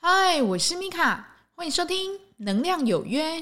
嗨，我是米卡，欢迎收听《能量有约》。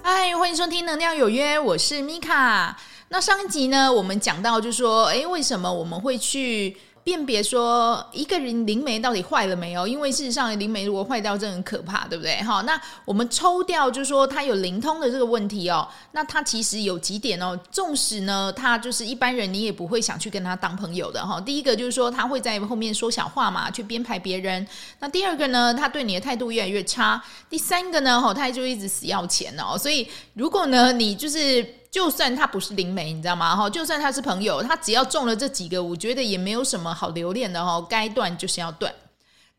嗨，欢迎收听《能量有约》，我是米卡。那上一集呢，我们讲到，就说，诶，为什么我们会去？辨别说一个人灵媒到底坏了没有？因为事实上灵媒如果坏掉，真的很可怕，对不对？哈，那我们抽掉，就是说他有灵通的这个问题哦。那他其实有几点哦，纵使呢，他就是一般人，你也不会想去跟他当朋友的哈。第一个就是说他会在后面说小话嘛，去编排别人。那第二个呢，他对你的态度越来越差。第三个呢，哈，他就一直死要钱哦。所以如果呢，你就是。就算他不是灵媒，你知道吗？哈，就算他是朋友，他只要中了这几个，我觉得也没有什么好留恋的哈。该断就是要断。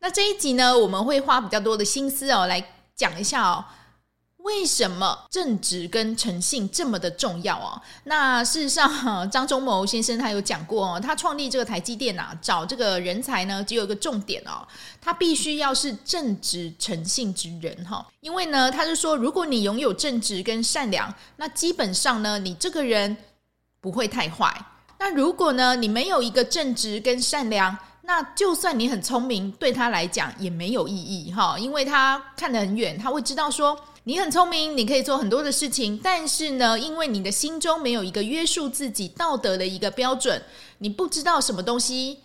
那这一集呢，我们会花比较多的心思哦，来讲一下哦。为什么正直跟诚信这么的重要哦？那事实上，张忠谋先生他有讲过哦，他创立这个台积电啊，找这个人才呢，只有一个重点哦，他必须要是正直诚信之人哈。因为呢，他是说，如果你拥有正直跟善良，那基本上呢，你这个人不会太坏。那如果呢，你没有一个正直跟善良，那就算你很聪明，对他来讲也没有意义哈，因为他看得很远，他会知道说。你很聪明，你可以做很多的事情，但是呢，因为你的心中没有一个约束自己道德的一个标准，你不知道什么东西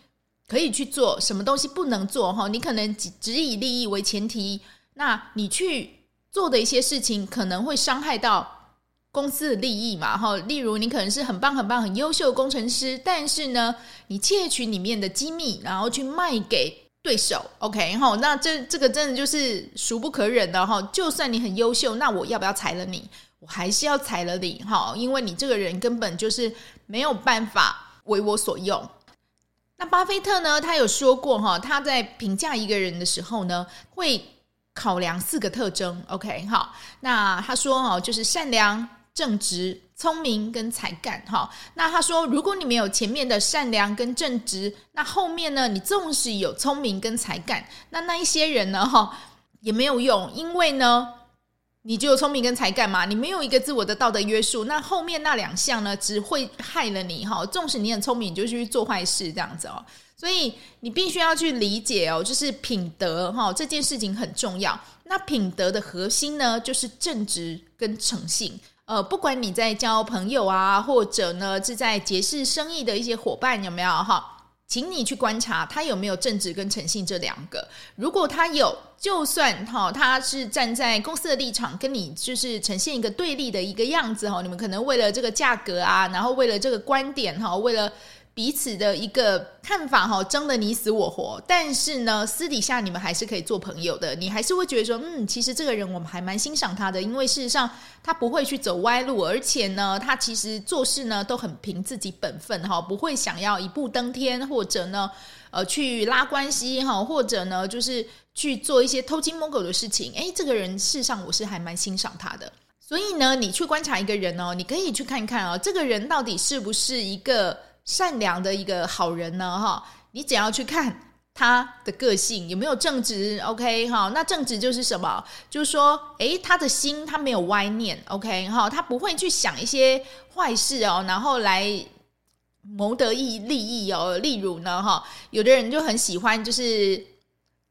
可以去做，什么东西不能做哈。你可能只只以利益为前提，那你去做的一些事情可能会伤害到公司的利益嘛哈。例如，你可能是很棒很棒很优秀的工程师，但是呢，你窃取里面的机密，然后去卖给。对手，OK 哈，那这这个真的就是孰不可忍的哈。就算你很优秀，那我要不要裁了你？我还是要裁了你哈，因为你这个人根本就是没有办法为我所用。那巴菲特呢，他有说过哈，他在评价一个人的时候呢，会考量四个特征，OK 好，那他说哦，就是善良。正直、聪明跟才干，哈。那他说，如果你没有前面的善良跟正直，那后面呢？你纵使有聪明跟才干，那那一些人呢？哈，也没有用，因为呢，你就有聪明跟才干嘛，你没有一个自我的道德约束，那后面那两项呢，只会害了你，哈。纵使你很聪明，你就去做坏事这样子哦。所以你必须要去理解哦，就是品德，哈，这件事情很重要。那品德的核心呢，就是正直跟诚信。呃，不管你在交朋友啊，或者呢是在结识生意的一些伙伴，有没有哈？请你去观察他有没有正直跟诚信这两个。如果他有，就算哈，他是站在公司的立场跟你就是呈现一个对立的一个样子哈，你们可能为了这个价格啊，然后为了这个观点哈，为了。彼此的一个看法哈，争得你死我活。但是呢，私底下你们还是可以做朋友的。你还是会觉得说，嗯，其实这个人我们还蛮欣赏他的，因为事实上他不会去走歪路，而且呢，他其实做事呢都很凭自己本分哈，不会想要一步登天，或者呢，呃，去拉关系哈，或者呢，就是去做一些偷鸡摸狗的事情。诶，这个人事实上我是还蛮欣赏他的。所以呢，你去观察一个人哦，你可以去看看哦，这个人到底是不是一个。善良的一个好人呢，哈，你只要去看他的个性有没有正直，OK，哈，那正直就是什么？就是说，诶，他的心他没有歪念，OK，哈，他不会去想一些坏事哦，然后来谋得益利益哦。例如呢，哈，有的人就很喜欢就是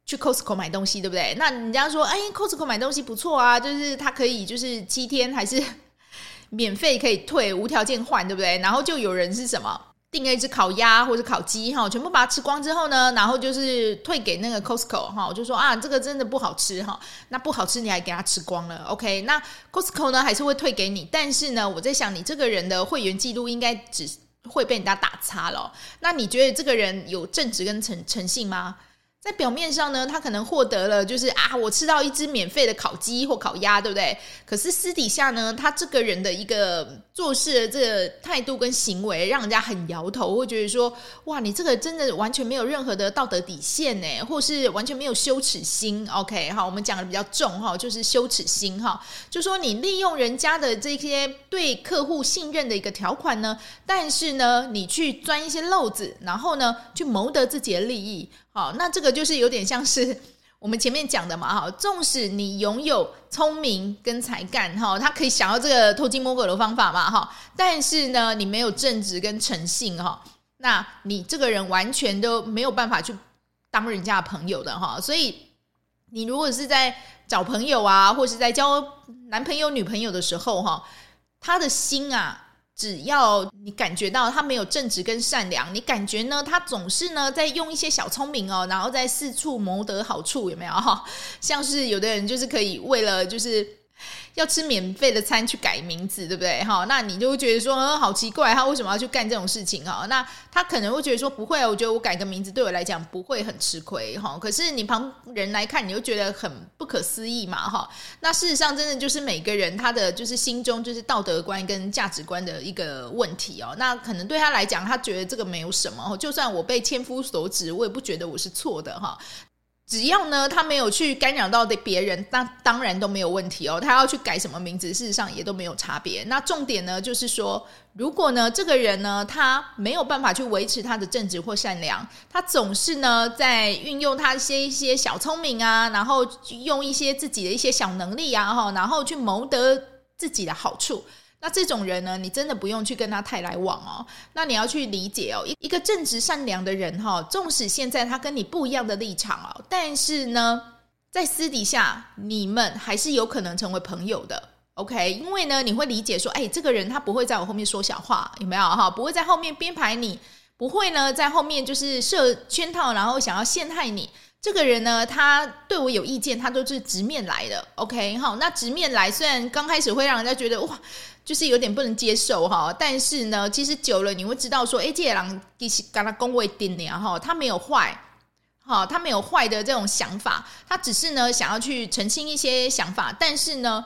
去 Costco 买东西，对不对？那人家说，哎，Costco 买东西不错啊，就是他可以就是七天还是 免费可以退，无条件换，对不对？然后就有人是什么？订了一只烤鸭或者烤鸡哈，全部把它吃光之后呢，然后就是退给那个 Costco 哈，我就说啊，这个真的不好吃哈，那不好吃你还给他吃光了，OK？那 Costco 呢还是会退给你，但是呢，我在想你这个人的会员记录应该只会被人家打叉了，那你觉得这个人有正直跟诚诚信吗？在表面上呢，他可能获得了就是啊，我吃到一只免费的烤鸡或烤鸭，对不对？可是私底下呢，他这个人的一个做事的这个态度跟行为，让人家很摇头，会觉得说，哇，你这个真的完全没有任何的道德底线呢，或是完全没有羞耻心。OK，好，我们讲的比较重哈，就是羞耻心哈，就说你利用人家的这些对客户信任的一个条款呢，但是呢，你去钻一些漏子，然后呢，去谋得自己的利益。好，那这个就是有点像是我们前面讲的嘛，哈，纵使你拥有聪明跟才干，哈，他可以想到这个偷鸡摸狗的方法嘛，哈，但是呢，你没有正直跟诚信，哈，那你这个人完全都没有办法去当人家的朋友的，哈，所以你如果是在找朋友啊，或是在交男朋友、女朋友的时候，哈，他的心啊。只要你感觉到他没有正直跟善良，你感觉呢，他总是呢在用一些小聪明哦，然后在四处谋得好处，有没有哈？像是有的人就是可以为了就是。要吃免费的餐去改名字，对不对？哈，那你就会觉得说，嗯，好奇怪，他为什么要去干这种事情？哈，那他可能会觉得说，不会，我觉得我改个名字对我来讲不会很吃亏，哈。可是你旁人来看，你就觉得很不可思议嘛，哈。那事实上，真的就是每个人他的就是心中就是道德观跟价值观的一个问题哦。那可能对他来讲，他觉得这个没有什么，就算我被千夫所指，我也不觉得我是错的，哈。只要呢，他没有去干扰到的别人，那当然都没有问题哦。他要去改什么名字，事实上也都没有差别。那重点呢，就是说，如果呢，这个人呢，他没有办法去维持他的正直或善良，他总是呢在运用他一些一些小聪明啊，然后用一些自己的一些小能力啊，哈，然后去谋得自己的好处。那这种人呢，你真的不用去跟他太来往哦。那你要去理解哦，一一个正直善良的人哈，纵使现在他跟你不一样的立场哦，但是呢，在私底下你们还是有可能成为朋友的。OK，因为呢，你会理解说，哎，这个人他不会在我后面说小话，有没有哈？不会在后面编排你，不会呢在后面就是设圈套，然后想要陷害你。这个人呢，他对我有意见，他都是直面来的。OK，好，那直面来，虽然刚开始会让人家觉得哇。就是有点不能接受哈，但是呢，其实久了你会知道说，哎，这个人其实跟他恭维点点哈，他没有坏，哈，他没有坏的这种想法，他只是呢想要去澄清一些想法，但是呢，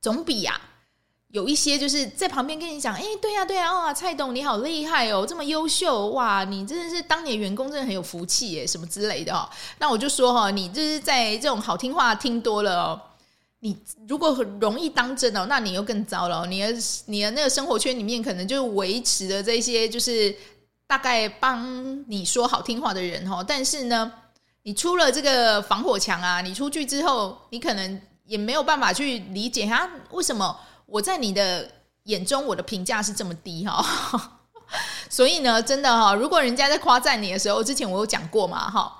总比呀、啊、有一些就是在旁边跟你讲，哎，对呀、啊、对呀、啊，哦，蔡董你好厉害哦，这么优秀哇，你真的是当年员工真的很有福气耶，什么之类的哈，那我就说哈，你就是在这种好听话听多了哦。你如果很容易当真哦，那你又更糟了。你的你的那个生活圈里面，可能就维持的这些，就是大概帮你说好听话的人哦。但是呢，你出了这个防火墙啊，你出去之后，你可能也没有办法去理解他，为什么我在你的眼中我的评价是这么低哈？所以呢，真的哈，如果人家在夸赞你的时候，之前我有讲过嘛哈。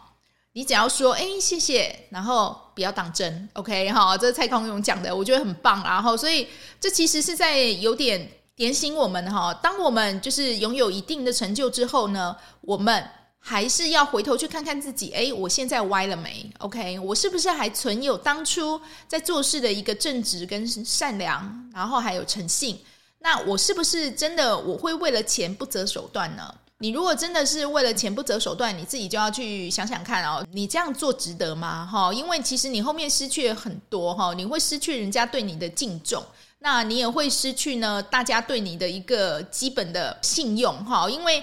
你只要说哎，谢谢，然后不要当真，OK 哈，这是蔡康永讲的，我觉得很棒。然后，所以这其实是在有点点醒我们哈。当我们就是拥有一定的成就之后呢，我们还是要回头去看看自己，哎，我现在歪了没？OK，我是不是还存有当初在做事的一个正直跟善良，然后还有诚信？那我是不是真的我会为了钱不择手段呢？你如果真的是为了钱不择手段，你自己就要去想想看哦，你这样做值得吗？哈，因为其实你后面失去了很多哈，你会失去人家对你的敬重，那你也会失去呢大家对你的一个基本的信用哈，因为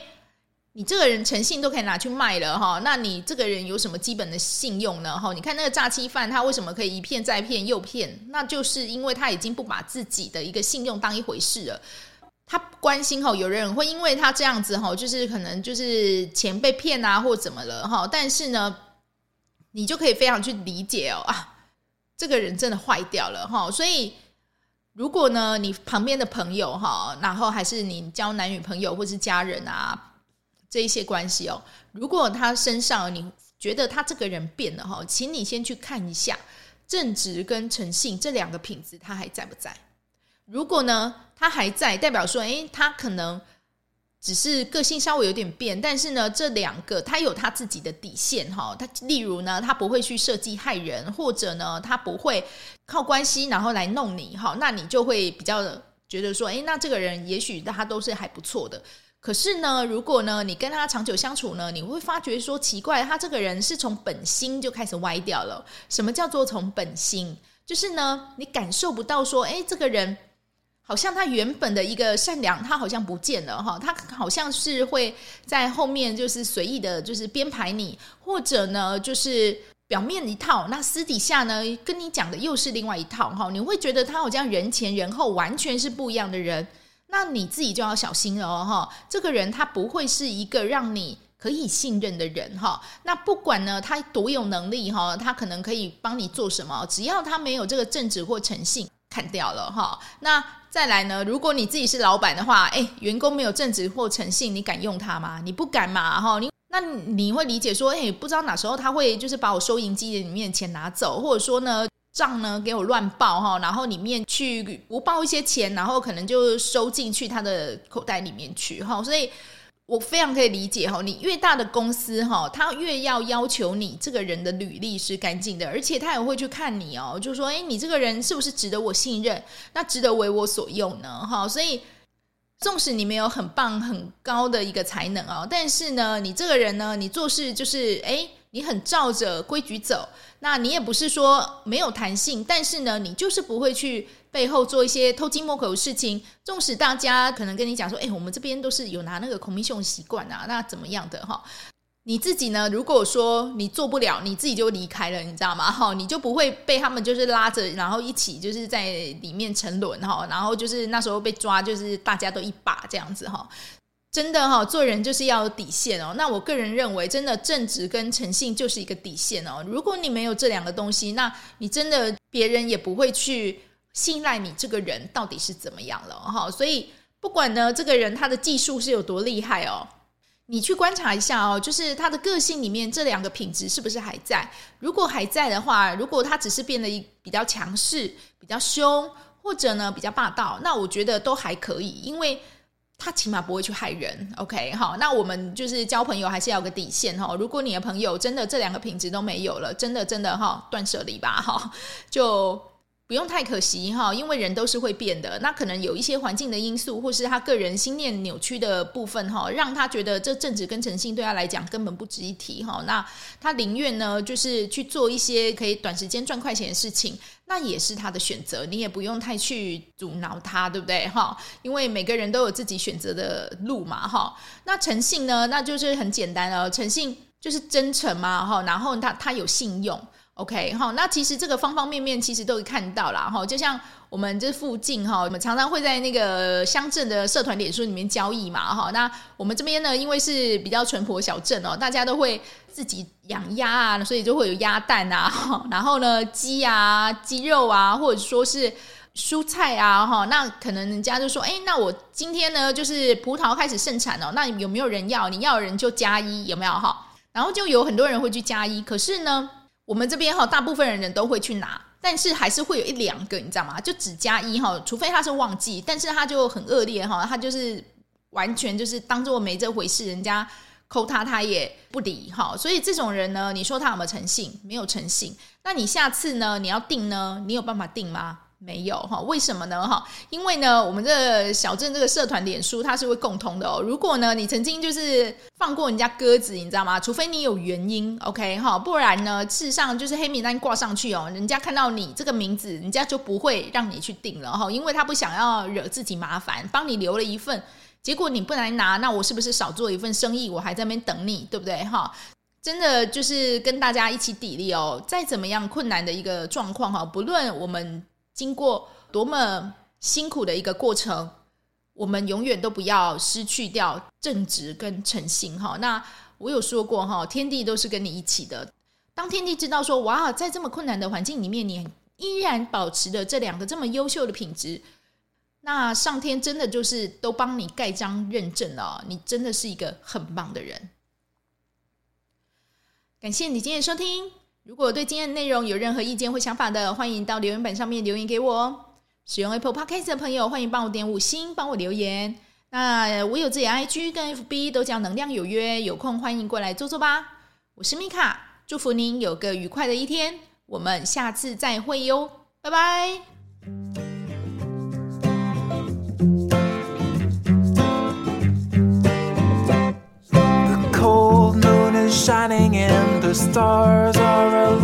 你这个人诚信都可以拿去卖了哈，那你这个人有什么基本的信用呢？哈，你看那个诈欺犯，他为什么可以一骗再骗又骗？那就是因为他已经不把自己的一个信用当一回事了。他关心哈，有人会因为他这样子哈，就是可能就是钱被骗啊，或怎么了哈。但是呢，你就可以非常去理解哦啊，这个人真的坏掉了哈。所以，如果呢，你旁边的朋友哈，然后还是你交男女朋友或是家人啊，这一些关系哦，如果他身上你觉得他这个人变了哈，请你先去看一下正直跟诚信这两个品质，他还在不在？如果呢，他还在，代表说，诶，他可能只是个性稍微有点变，但是呢，这两个他有他自己的底线哈。他例如呢，他不会去设计害人，或者呢，他不会靠关系然后来弄你哈。那你就会比较觉得说，诶，那这个人也许他都是还不错的。可是呢，如果呢，你跟他长久相处呢，你会发觉说奇怪，他这个人是从本心就开始歪掉了。什么叫做从本心？就是呢，你感受不到说，诶，这个人。好像他原本的一个善良，他好像不见了哈，他好像是会在后面就是随意的，就是编排你，或者呢，就是表面一套，那私底下呢，跟你讲的又是另外一套哈，你会觉得他好像人前人后完全是不一样的人，那你自己就要小心了哈，这个人他不会是一个让你可以信任的人哈。那不管呢他多有能力哈，他可能可以帮你做什么，只要他没有这个正直或诚信，砍掉了哈。那再来呢，如果你自己是老板的话，诶，员工没有正直或诚信，你敢用他吗？你不敢嘛哈？你那你会理解说，诶，不知道哪时候他会就是把我收银机里面的钱拿走，或者说呢？账呢给我乱报哈，然后里面去不报一些钱，然后可能就收进去他的口袋里面去哈，所以我非常可以理解哈，你越大的公司哈，他越要要求你这个人的履历是干净的，而且他也会去看你哦，就说诶，你这个人是不是值得我信任？那值得为我所用呢？哈，所以纵使你没有很棒很高的一个才能哦，但是呢，你这个人呢，你做事就是诶。你很照着规矩走，那你也不是说没有弹性，但是呢，你就是不会去背后做一些偷鸡摸狗的事情。纵使大家可能跟你讲说，哎，我们这边都是有拿那个 commission 习惯啊，那怎么样的哈？你自己呢？如果说你做不了，你自己就离开了，你知道吗？哈，你就不会被他们就是拉着，然后一起就是在里面沉沦哈，然后就是那时候被抓，就是大家都一把这样子哈。真的哈，做人就是要有底线哦。那我个人认为，真的正直跟诚信就是一个底线哦。如果你没有这两个东西，那你真的别人也不会去信赖你这个人到底是怎么样了哈。所以不管呢，这个人他的技术是有多厉害哦，你去观察一下哦，就是他的个性里面这两个品质是不是还在？如果还在的话，如果他只是变得一比较强势、比较凶，或者呢比较霸道，那我觉得都还可以，因为。他起码不会去害人，OK，好，那我们就是交朋友还是要有个底线哈。如果你的朋友真的这两个品质都没有了，真的真的哈，断舍离吧哈，就。不用太可惜哈，因为人都是会变的。那可能有一些环境的因素，或是他个人心念扭曲的部分哈，让他觉得这正直跟诚信对他来讲根本不值一提哈。那他宁愿呢，就是去做一些可以短时间赚快钱的事情，那也是他的选择。你也不用太去阻挠他，对不对哈？因为每个人都有自己选择的路嘛哈。那诚信呢，那就是很简单哦，诚信就是真诚嘛哈，然后他他有信用。OK，好，那其实这个方方面面其实都看到啦，哈，就像我们这附近哈，我们常常会在那个乡镇的社团脸书里面交易嘛，哈，那我们这边呢，因为是比较淳朴小镇哦，大家都会自己养鸭啊，所以就会有鸭蛋啊，然后呢，鸡啊、鸡肉啊，或者说是蔬菜啊，哈，那可能人家就说，哎，那我今天呢，就是葡萄开始盛产哦，那有没有人要？你要人就加一，有没有哈？然后就有很多人会去加一，可是呢。我们这边哈，大部分人人都会去拿，但是还是会有一两个，你知道吗？就只加一哈，除非他是忘记，但是他就很恶劣哈，他就是完全就是当做没这回事，人家扣他他也不理哈，所以这种人呢，你说他有没有诚信？没有诚信。那你下次呢？你要定呢？你有办法定吗？没有哈，为什么呢？哈，因为呢，我们这小镇这个社团脸书它是会共通的哦。如果呢，你曾经就是放过人家鸽子，你知道吗？除非你有原因，OK 哈，不然呢，事实上就是黑名单挂上去哦，人家看到你这个名字，人家就不会让你去订了哈，因为他不想要惹自己麻烦，帮你留了一份，结果你不来拿，那我是不是少做一份生意？我还在那边等你，对不对？哈，真的就是跟大家一起砥砺哦，再怎么样困难的一个状况哈，不论我们。经过多么辛苦的一个过程，我们永远都不要失去掉正直跟诚信哈。那我有说过哈，天地都是跟你一起的。当天地知道说，哇，在这么困难的环境里面，你依然保持着这两个这么优秀的品质，那上天真的就是都帮你盖章认证了，你真的是一个很棒的人。感谢你今天的收听。如果对今天的内容有任何意见或想法的，欢迎到留言板上面留言给我哦。使用 Apple Podcast 的朋友，欢迎帮我点五星，帮我留言。那我有自己的 IG 跟 FB 都叫能量有约，有空欢迎过来坐坐吧。我是米卡，祝福您有个愉快的一天，我们下次再会哟，拜拜。Shining and the stars